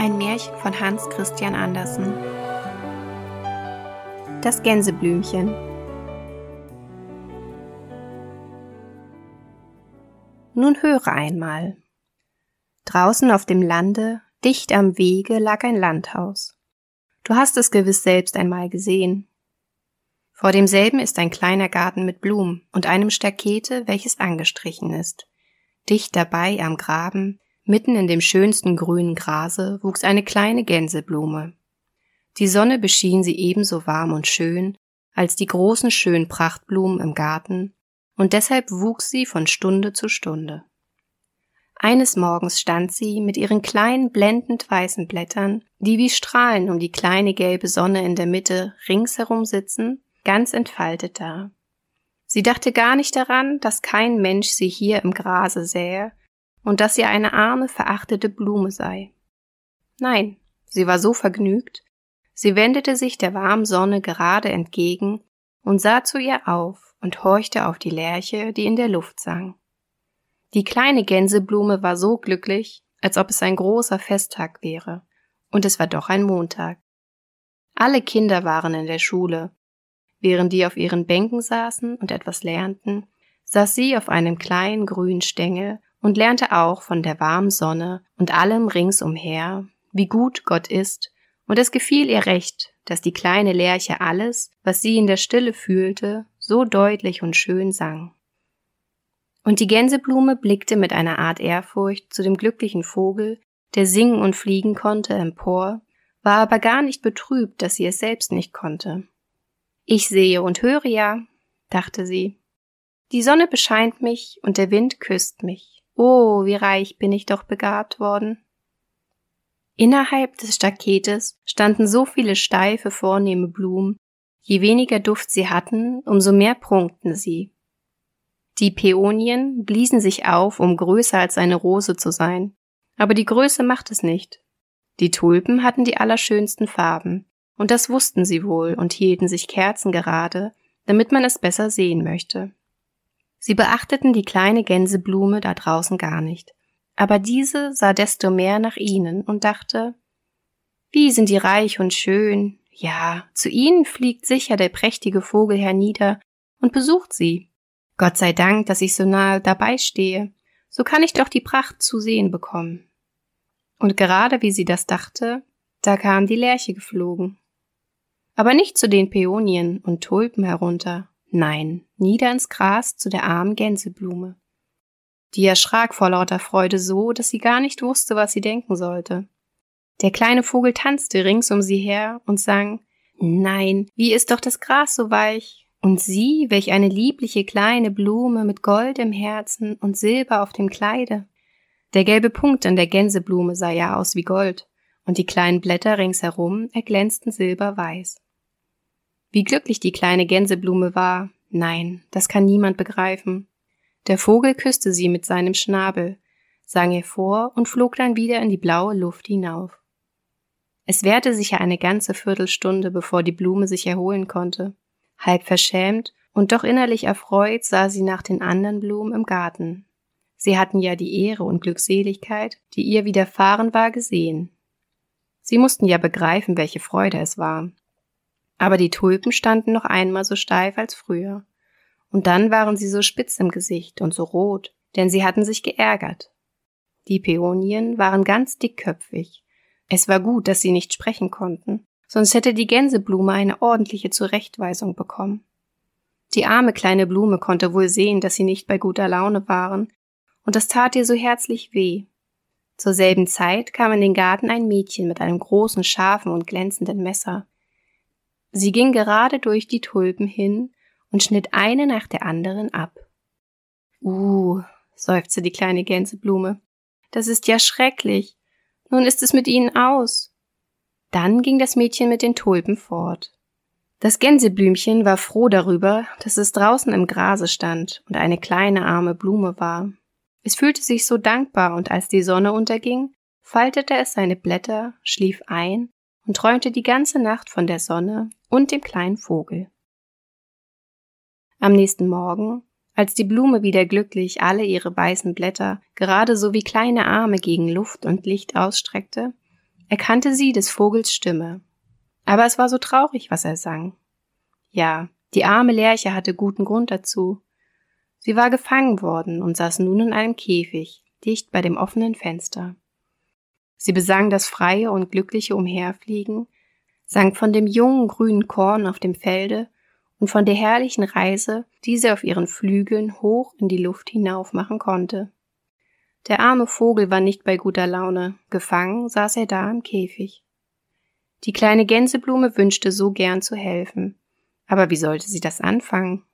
Ein Märchen von Hans Christian Andersen. Das Gänseblümchen. Nun höre einmal. Draußen auf dem Lande, dicht am Wege, lag ein Landhaus. Du hast es gewiss selbst einmal gesehen. Vor demselben ist ein kleiner Garten mit Blumen und einem Stakete, welches angestrichen ist. Dicht dabei am Graben Mitten in dem schönsten grünen Grase wuchs eine kleine Gänseblume. Die Sonne beschien sie ebenso warm und schön als die großen schönen Prachtblumen im Garten, und deshalb wuchs sie von Stunde zu Stunde. Eines Morgens stand sie mit ihren kleinen blendend weißen Blättern, die wie Strahlen um die kleine gelbe Sonne in der Mitte ringsherum sitzen, ganz entfaltet da. Sie dachte gar nicht daran, dass kein Mensch sie hier im Grase sähe und dass sie eine arme, verachtete Blume sei. Nein, sie war so vergnügt, sie wendete sich der warmen Sonne gerade entgegen und sah zu ihr auf und horchte auf die Lerche, die in der Luft sang. Die kleine Gänseblume war so glücklich, als ob es ein großer Festtag wäre, und es war doch ein Montag. Alle Kinder waren in der Schule. Während die auf ihren Bänken saßen und etwas lernten, saß sie auf einem kleinen grünen Stängel und lernte auch von der warmen Sonne und allem ringsumher, wie gut Gott ist, und es gefiel ihr recht, dass die kleine Lerche alles, was sie in der Stille fühlte, so deutlich und schön sang. Und die Gänseblume blickte mit einer Art Ehrfurcht zu dem glücklichen Vogel, der singen und fliegen konnte, empor, war aber gar nicht betrübt, dass sie es selbst nicht konnte. Ich sehe und höre ja, dachte sie. Die Sonne bescheint mich und der Wind küsst mich. Oh, wie reich bin ich doch begabt worden. Innerhalb des Staketes standen so viele steife, vornehme Blumen, je weniger Duft sie hatten, umso mehr prunkten sie. Die Päonien bliesen sich auf, um größer als eine Rose zu sein, aber die Größe macht es nicht. Die Tulpen hatten die allerschönsten Farben, und das wussten sie wohl und hielten sich kerzengerade, damit man es besser sehen möchte. Sie beachteten die kleine Gänseblume da draußen gar nicht. Aber diese sah desto mehr nach ihnen und dachte, wie sind die reich und schön. Ja, zu ihnen fliegt sicher der prächtige Vogel hernieder und besucht sie. Gott sei Dank, dass ich so nahe dabei stehe. So kann ich doch die Pracht zu sehen bekommen. Und gerade wie sie das dachte, da kam die Lerche geflogen. Aber nicht zu den Päonien und Tulpen herunter, Nein, nieder ins Gras zu der armen Gänseblume. Die erschrak vor lauter Freude so, dass sie gar nicht wusste, was sie denken sollte. Der kleine Vogel tanzte rings um sie her und sang Nein, wie ist doch das Gras so weich. Und sie, welch eine liebliche kleine Blume mit Gold im Herzen und Silber auf dem Kleide. Der gelbe Punkt an der Gänseblume sah ja aus wie Gold, und die kleinen Blätter ringsherum erglänzten silberweiß. Wie glücklich die kleine Gänseblume war, nein, das kann niemand begreifen. Der Vogel küsste sie mit seinem Schnabel, sang ihr vor und flog dann wieder in die blaue Luft hinauf. Es währte sicher eine ganze Viertelstunde, bevor die Blume sich erholen konnte. Halb verschämt und doch innerlich erfreut sah sie nach den anderen Blumen im Garten. Sie hatten ja die Ehre und Glückseligkeit, die ihr widerfahren war, gesehen. Sie mussten ja begreifen, welche Freude es war. Aber die Tulpen standen noch einmal so steif als früher. Und dann waren sie so spitz im Gesicht und so rot, denn sie hatten sich geärgert. Die Päonien waren ganz dickköpfig. Es war gut, dass sie nicht sprechen konnten, sonst hätte die Gänseblume eine ordentliche Zurechtweisung bekommen. Die arme kleine Blume konnte wohl sehen, dass sie nicht bei guter Laune waren, und das tat ihr so herzlich weh. Zur selben Zeit kam in den Garten ein Mädchen mit einem großen, scharfen und glänzenden Messer. Sie ging gerade durch die Tulpen hin und schnitt eine nach der anderen ab. Uh, seufzte die kleine Gänseblume. Das ist ja schrecklich. Nun ist es mit ihnen aus. Dann ging das Mädchen mit den Tulpen fort. Das Gänseblümchen war froh darüber, dass es draußen im Grase stand und eine kleine arme Blume war. Es fühlte sich so dankbar und als die Sonne unterging, faltete es seine Blätter, schlief ein und träumte die ganze Nacht von der Sonne und dem kleinen Vogel. Am nächsten Morgen, als die Blume wieder glücklich alle ihre weißen Blätter gerade so wie kleine Arme gegen Luft und Licht ausstreckte, erkannte sie des Vogels Stimme. Aber es war so traurig, was er sang. Ja, die arme Lerche hatte guten Grund dazu. Sie war gefangen worden und saß nun in einem Käfig, dicht bei dem offenen Fenster. Sie besang das freie und glückliche Umherfliegen, sang von dem jungen grünen Korn auf dem Felde und von der herrlichen Reise, die sie auf ihren Flügeln hoch in die Luft hinauf machen konnte. Der arme Vogel war nicht bei guter Laune, gefangen saß er da im Käfig. Die kleine Gänseblume wünschte so gern zu helfen, aber wie sollte sie das anfangen?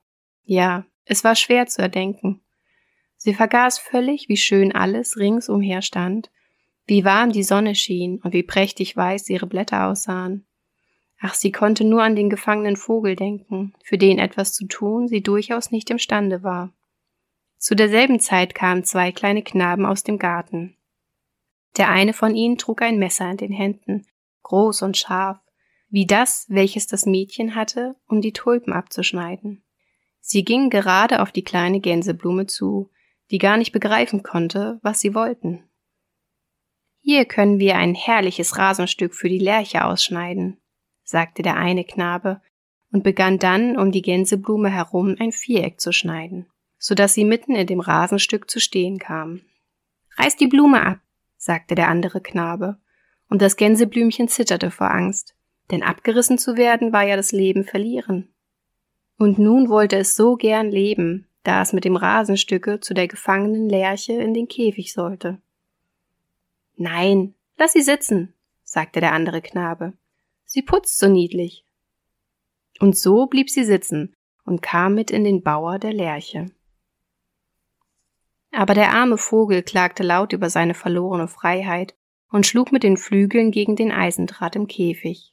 Ja, es war schwer zu erdenken. Sie vergaß völlig, wie schön alles ringsumher stand, wie warm die Sonne schien und wie prächtig weiß ihre Blätter aussahen. Ach, sie konnte nur an den gefangenen Vogel denken, für den etwas zu tun sie durchaus nicht imstande war. Zu derselben Zeit kamen zwei kleine Knaben aus dem Garten. Der eine von ihnen trug ein Messer in den Händen, groß und scharf, wie das, welches das Mädchen hatte, um die Tulpen abzuschneiden. Sie gingen gerade auf die kleine Gänseblume zu, die gar nicht begreifen konnte, was sie wollten. Hier können wir ein herrliches Rasenstück für die Lerche ausschneiden, sagte der eine Knabe und begann dann um die Gänseblume herum ein Viereck zu schneiden, so dass sie mitten in dem Rasenstück zu stehen kam. Reiß die Blume ab, sagte der andere Knabe, und das Gänseblümchen zitterte vor Angst, denn abgerissen zu werden war ja das Leben verlieren. Und nun wollte es so gern leben, da es mit dem Rasenstücke zu der gefangenen Lerche in den Käfig sollte. Nein, lass sie sitzen, sagte der andere Knabe. Sie putzt so niedlich. Und so blieb sie sitzen und kam mit in den Bauer der Lerche. Aber der arme Vogel klagte laut über seine verlorene Freiheit und schlug mit den Flügeln gegen den Eisendraht im Käfig.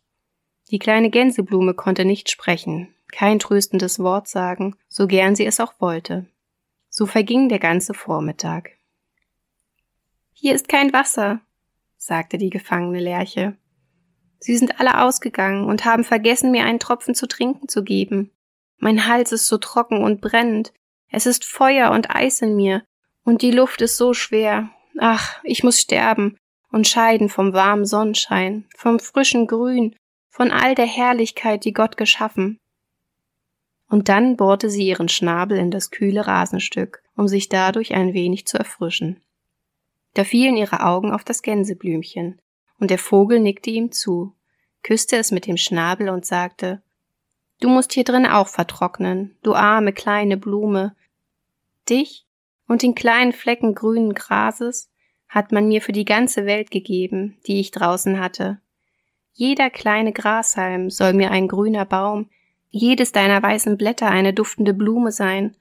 Die kleine Gänseblume konnte nicht sprechen, kein tröstendes Wort sagen, so gern sie es auch wollte. So verging der ganze Vormittag. Hier ist kein Wasser, sagte die gefangene Lerche. Sie sind alle ausgegangen und haben vergessen, mir einen Tropfen zu trinken zu geben. Mein Hals ist so trocken und brennend. Es ist Feuer und Eis in mir, und die Luft ist so schwer. Ach, ich muss sterben und scheiden vom warmen Sonnenschein, vom frischen Grün, von all der Herrlichkeit, die Gott geschaffen. Und dann bohrte sie ihren Schnabel in das kühle Rasenstück, um sich dadurch ein wenig zu erfrischen. Da fielen ihre Augen auf das Gänseblümchen, und der Vogel nickte ihm zu, küsste es mit dem Schnabel und sagte Du musst hier drin auch vertrocknen, du arme kleine Blume. Dich und den kleinen Flecken grünen Grases hat man mir für die ganze Welt gegeben, die ich draußen hatte. Jeder kleine Grashalm soll mir ein grüner Baum, jedes deiner weißen Blätter eine duftende Blume sein.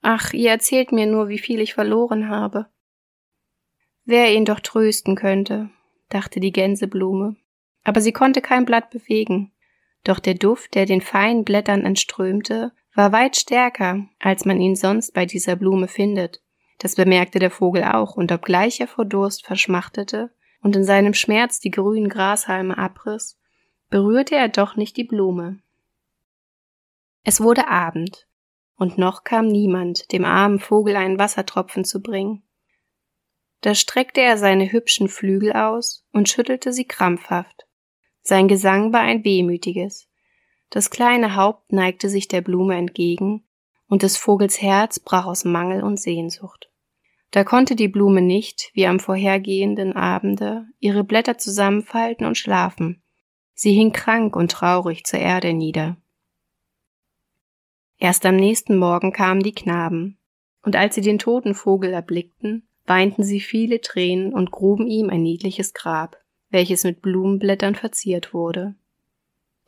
Ach, ihr erzählt mir nur, wie viel ich verloren habe. Wer ihn doch trösten könnte, dachte die Gänseblume, aber sie konnte kein Blatt bewegen. Doch der Duft, der den feinen Blättern entströmte, war weit stärker, als man ihn sonst bei dieser Blume findet. Das bemerkte der Vogel auch, und obgleich er vor Durst verschmachtete und in seinem Schmerz die grünen Grashalme abriss, berührte er doch nicht die Blume. Es wurde Abend, und noch kam niemand, dem armen Vogel einen Wassertropfen zu bringen. Da streckte er seine hübschen Flügel aus und schüttelte sie krampfhaft. Sein Gesang war ein wehmütiges. Das kleine Haupt neigte sich der Blume entgegen, und des Vogels Herz brach aus Mangel und Sehnsucht. Da konnte die Blume nicht, wie am vorhergehenden Abende, ihre Blätter zusammenfalten und schlafen. Sie hing krank und traurig zur Erde nieder. Erst am nächsten Morgen kamen die Knaben, und als sie den toten Vogel erblickten, weinten sie viele Tränen und gruben ihm ein niedliches Grab, welches mit Blumenblättern verziert wurde.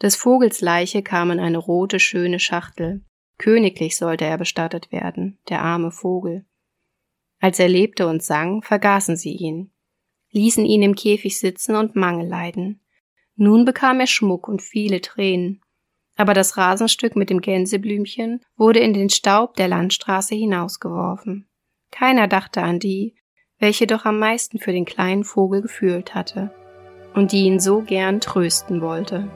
Des Vogels Leiche kam in eine rote, schöne Schachtel. Königlich sollte er bestattet werden, der arme Vogel. Als er lebte und sang, vergaßen sie ihn, ließen ihn im Käfig sitzen und Mangel leiden. Nun bekam er Schmuck und viele Tränen. Aber das Rasenstück mit dem Gänseblümchen wurde in den Staub der Landstraße hinausgeworfen. Keiner dachte an die, welche doch am meisten für den kleinen Vogel gefühlt hatte und die ihn so gern trösten wollte.